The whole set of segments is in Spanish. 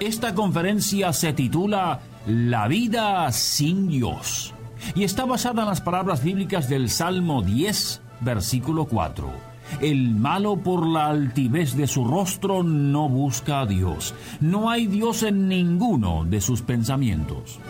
Esta conferencia se titula La vida sin Dios y está basada en las palabras bíblicas del Salmo 10, versículo 4. El malo por la altivez de su rostro no busca a Dios. No hay Dios en ninguno de sus pensamientos.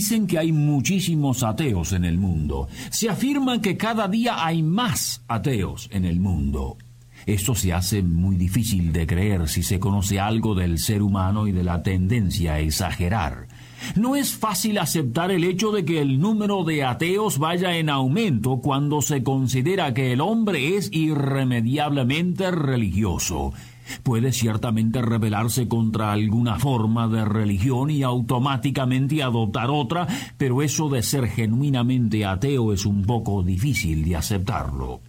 Dicen que hay muchísimos ateos en el mundo. Se afirma que cada día hay más ateos en el mundo. Esto se hace muy difícil de creer si se conoce algo del ser humano y de la tendencia a exagerar. No es fácil aceptar el hecho de que el número de ateos vaya en aumento cuando se considera que el hombre es irremediablemente religioso puede ciertamente rebelarse contra alguna forma de religión y automáticamente adoptar otra, pero eso de ser genuinamente ateo es un poco difícil de aceptarlo.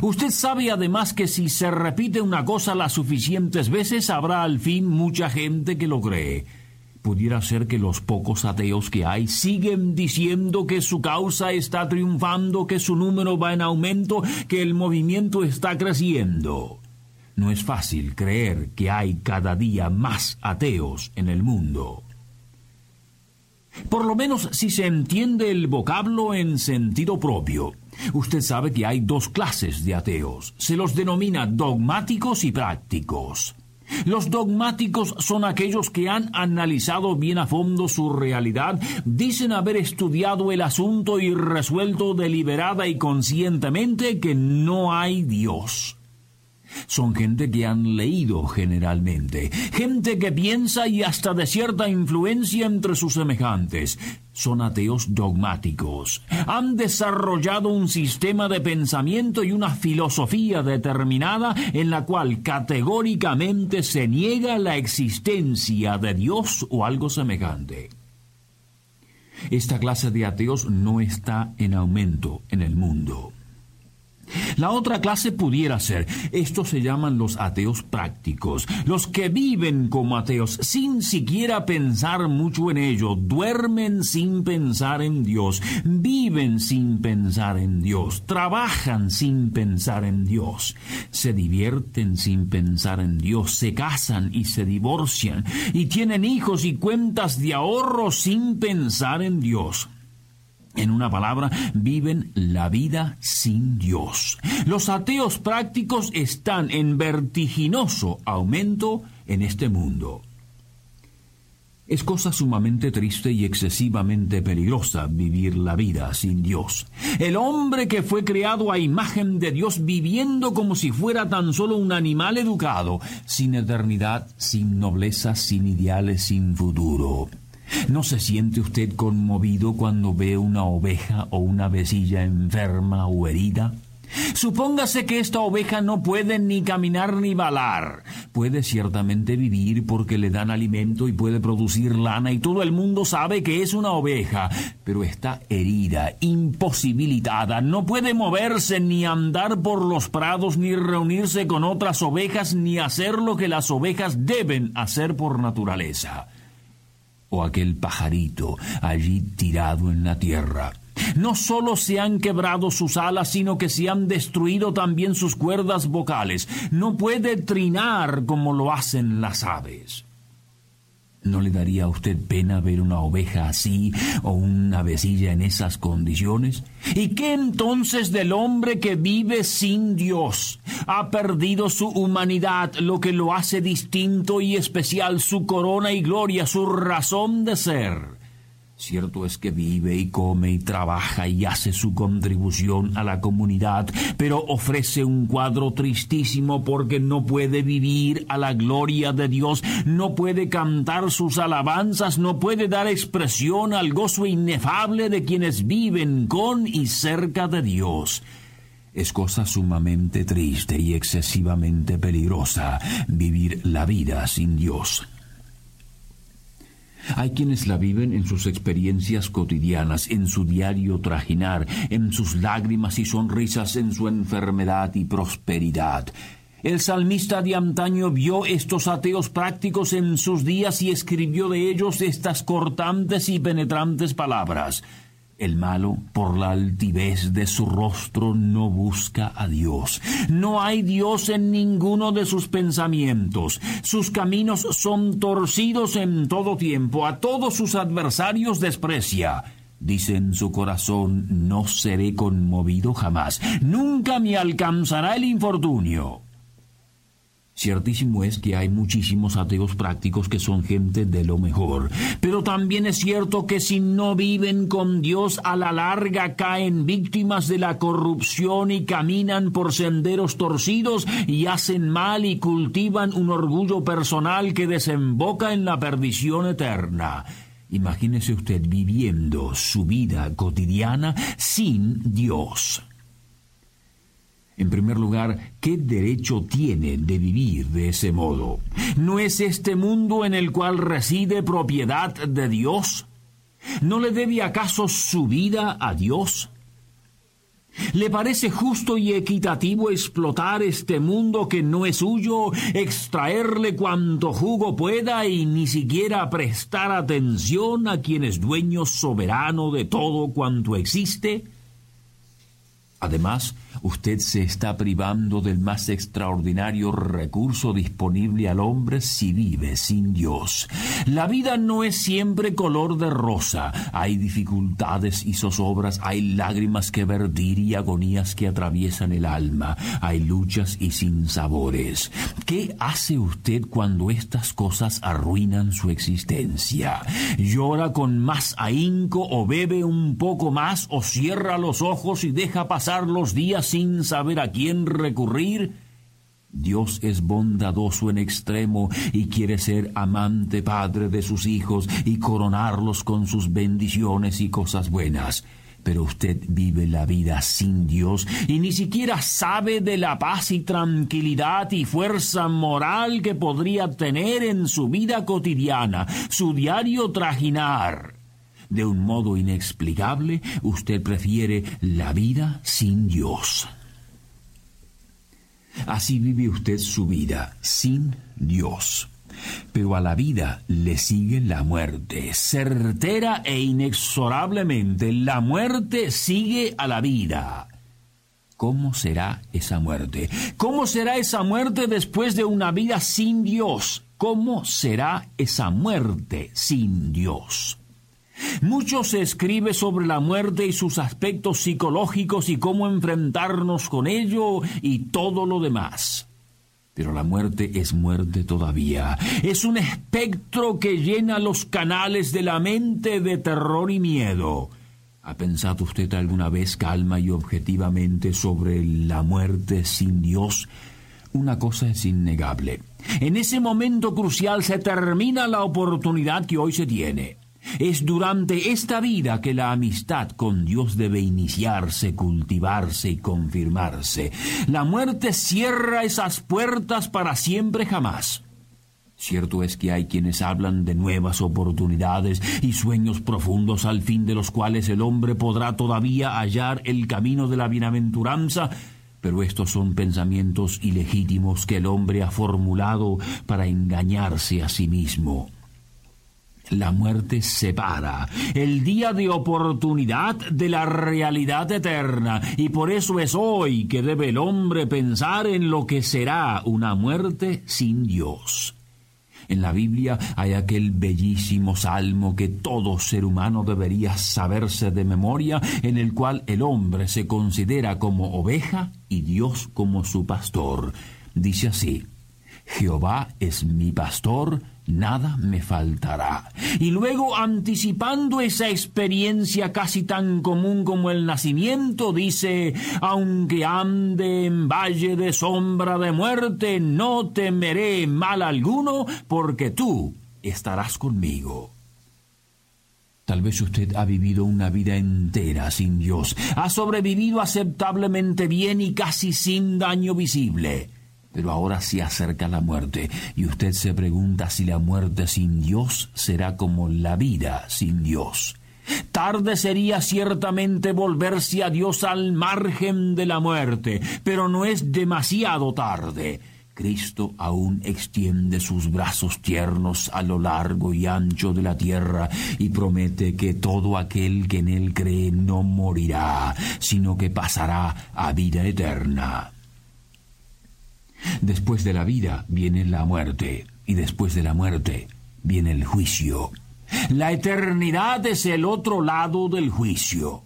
Usted sabe además que si se repite una cosa las suficientes veces habrá al fin mucha gente que lo cree. Pudiera ser que los pocos ateos que hay siguen diciendo que su causa está triunfando, que su número va en aumento, que el movimiento está creciendo. No es fácil creer que hay cada día más ateos en el mundo. Por lo menos si se entiende el vocablo en sentido propio. Usted sabe que hay dos clases de ateos. Se los denomina dogmáticos y prácticos. Los dogmáticos son aquellos que han analizado bien a fondo su realidad, dicen haber estudiado el asunto y resuelto deliberada y conscientemente que no hay Dios. Son gente que han leído generalmente, gente que piensa y hasta de cierta influencia entre sus semejantes. Son ateos dogmáticos. Han desarrollado un sistema de pensamiento y una filosofía determinada en la cual categóricamente se niega la existencia de Dios o algo semejante. Esta clase de ateos no está en aumento en el mundo. La otra clase pudiera ser, estos se llaman los ateos prácticos, los que viven como ateos sin siquiera pensar mucho en ello, duermen sin pensar en Dios, viven sin pensar en Dios, trabajan sin pensar en Dios, se divierten sin pensar en Dios, se casan y se divorcian, y tienen hijos y cuentas de ahorro sin pensar en Dios. En una palabra, viven la vida sin Dios. Los ateos prácticos están en vertiginoso aumento en este mundo. Es cosa sumamente triste y excesivamente peligrosa vivir la vida sin Dios. El hombre que fue creado a imagen de Dios viviendo como si fuera tan solo un animal educado, sin eternidad, sin nobleza, sin ideales, sin futuro. ¿No se siente usted conmovido cuando ve una oveja o una vecilla enferma o herida? Supóngase que esta oveja no puede ni caminar ni balar. Puede ciertamente vivir porque le dan alimento y puede producir lana y todo el mundo sabe que es una oveja, pero está herida, imposibilitada, no puede moverse ni andar por los prados ni reunirse con otras ovejas ni hacer lo que las ovejas deben hacer por naturaleza o aquel pajarito allí tirado en la tierra. No solo se han quebrado sus alas, sino que se han destruido también sus cuerdas vocales. No puede trinar como lo hacen las aves. ¿No le daría a usted pena ver una oveja así o una vecilla en esas condiciones? ¿Y qué entonces del hombre que vive sin Dios? Ha perdido su humanidad, lo que lo hace distinto y especial, su corona y gloria, su razón de ser. Cierto es que vive y come y trabaja y hace su contribución a la comunidad, pero ofrece un cuadro tristísimo porque no puede vivir a la gloria de Dios, no puede cantar sus alabanzas, no puede dar expresión al gozo inefable de quienes viven con y cerca de Dios. Es cosa sumamente triste y excesivamente peligrosa vivir la vida sin Dios. Hay quienes la viven en sus experiencias cotidianas, en su diario trajinar, en sus lágrimas y sonrisas, en su enfermedad y prosperidad. El salmista de antaño vio estos ateos prácticos en sus días y escribió de ellos estas cortantes y penetrantes palabras. El malo, por la altivez de su rostro, no busca a Dios. No hay Dios en ninguno de sus pensamientos. Sus caminos son torcidos en todo tiempo. A todos sus adversarios desprecia. Dice en su corazón, no seré conmovido jamás. Nunca me alcanzará el infortunio. Ciertísimo es que hay muchísimos ateos prácticos que son gente de lo mejor, pero también es cierto que si no viven con Dios a la larga caen víctimas de la corrupción y caminan por senderos torcidos y hacen mal y cultivan un orgullo personal que desemboca en la perdición eterna. Imagínese usted viviendo su vida cotidiana sin Dios. En primer lugar, ¿qué derecho tiene de vivir de ese modo? ¿No es este mundo en el cual reside propiedad de Dios? ¿No le debe acaso su vida a Dios? ¿Le parece justo y equitativo explotar este mundo que no es suyo, extraerle cuanto jugo pueda y ni siquiera prestar atención a quien es dueño soberano de todo cuanto existe? Además, usted se está privando del más extraordinario recurso disponible al hombre si vive sin Dios. La vida no es siempre color de rosa. Hay dificultades y zozobras, hay lágrimas que vertir y agonías que atraviesan el alma, hay luchas y sinsabores. ¿Qué hace usted cuando estas cosas arruinan su existencia? ¿Llora con más ahínco o bebe un poco más o cierra los ojos y deja pasar los días sin saber a quién recurrir? Dios es bondadoso en extremo y quiere ser amante padre de sus hijos y coronarlos con sus bendiciones y cosas buenas. Pero usted vive la vida sin Dios y ni siquiera sabe de la paz y tranquilidad y fuerza moral que podría tener en su vida cotidiana, su diario trajinar de un modo inexplicable, usted prefiere la vida sin Dios. Así vive usted su vida sin Dios. Pero a la vida le sigue la muerte. Certera e inexorablemente, la muerte sigue a la vida. ¿Cómo será esa muerte? ¿Cómo será esa muerte después de una vida sin Dios? ¿Cómo será esa muerte sin Dios? Mucho se escribe sobre la muerte y sus aspectos psicológicos y cómo enfrentarnos con ello y todo lo demás. Pero la muerte es muerte todavía. Es un espectro que llena los canales de la mente de terror y miedo. ¿Ha pensado usted alguna vez calma y objetivamente sobre la muerte sin Dios? Una cosa es innegable. En ese momento crucial se termina la oportunidad que hoy se tiene. Es durante esta vida que la amistad con Dios debe iniciarse, cultivarse y confirmarse. La muerte cierra esas puertas para siempre jamás. Cierto es que hay quienes hablan de nuevas oportunidades y sueños profundos al fin de los cuales el hombre podrá todavía hallar el camino de la bienaventuranza, pero estos son pensamientos ilegítimos que el hombre ha formulado para engañarse a sí mismo. La muerte separa el día de oportunidad de la realidad eterna y por eso es hoy que debe el hombre pensar en lo que será una muerte sin Dios. En la Biblia hay aquel bellísimo salmo que todo ser humano debería saberse de memoria, en el cual el hombre se considera como oveja y Dios como su pastor. Dice así, Jehová es mi pastor, nada me faltará. Y luego, anticipando esa experiencia casi tan común como el nacimiento, dice, aunque ande en valle de sombra de muerte, no temeré mal alguno, porque tú estarás conmigo. Tal vez usted ha vivido una vida entera sin Dios, ha sobrevivido aceptablemente bien y casi sin daño visible. Pero ahora se acerca la muerte y usted se pregunta si la muerte sin Dios será como la vida sin Dios. Tarde sería ciertamente volverse a Dios al margen de la muerte, pero no es demasiado tarde. Cristo aún extiende sus brazos tiernos a lo largo y ancho de la tierra y promete que todo aquel que en él cree no morirá, sino que pasará a vida eterna. Después de la vida viene la muerte y después de la muerte viene el juicio. La eternidad es el otro lado del juicio.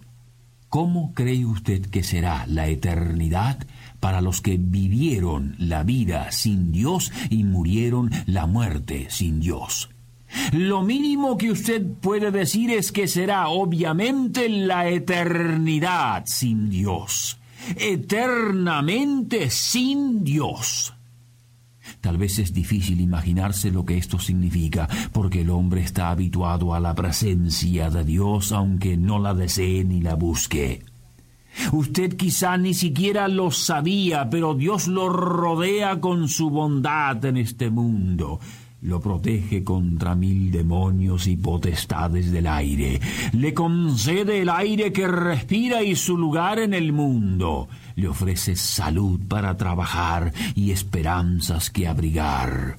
¿Cómo cree usted que será la eternidad para los que vivieron la vida sin Dios y murieron la muerte sin Dios? Lo mínimo que usted puede decir es que será obviamente la eternidad sin Dios, eternamente sin Dios. Tal vez es difícil imaginarse lo que esto significa, porque el hombre está habituado a la presencia de Dios aunque no la desee ni la busque. Usted quizá ni siquiera lo sabía, pero Dios lo rodea con su bondad en este mundo lo protege contra mil demonios y potestades del aire, le concede el aire que respira y su lugar en el mundo, le ofrece salud para trabajar y esperanzas que abrigar.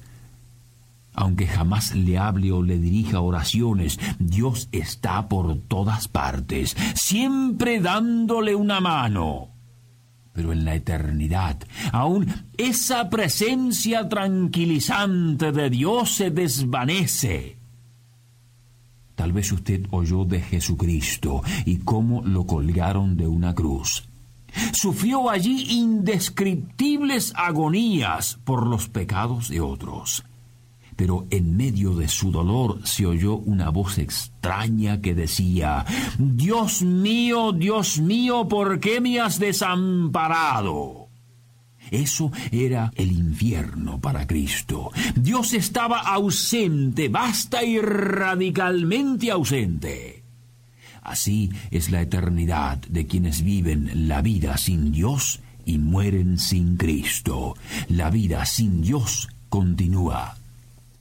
Aunque jamás le hable o le dirija oraciones, Dios está por todas partes, siempre dándole una mano pero en la eternidad, aún esa presencia tranquilizante de Dios se desvanece. Tal vez usted oyó de Jesucristo y cómo lo colgaron de una cruz. Sufrió allí indescriptibles agonías por los pecados de otros pero en medio de su dolor se oyó una voz extraña que decía, Dios mío, Dios mío, ¿por qué me has desamparado? Eso era el infierno para Cristo. Dios estaba ausente, basta y radicalmente ausente. Así es la eternidad de quienes viven la vida sin Dios y mueren sin Cristo. La vida sin Dios continúa.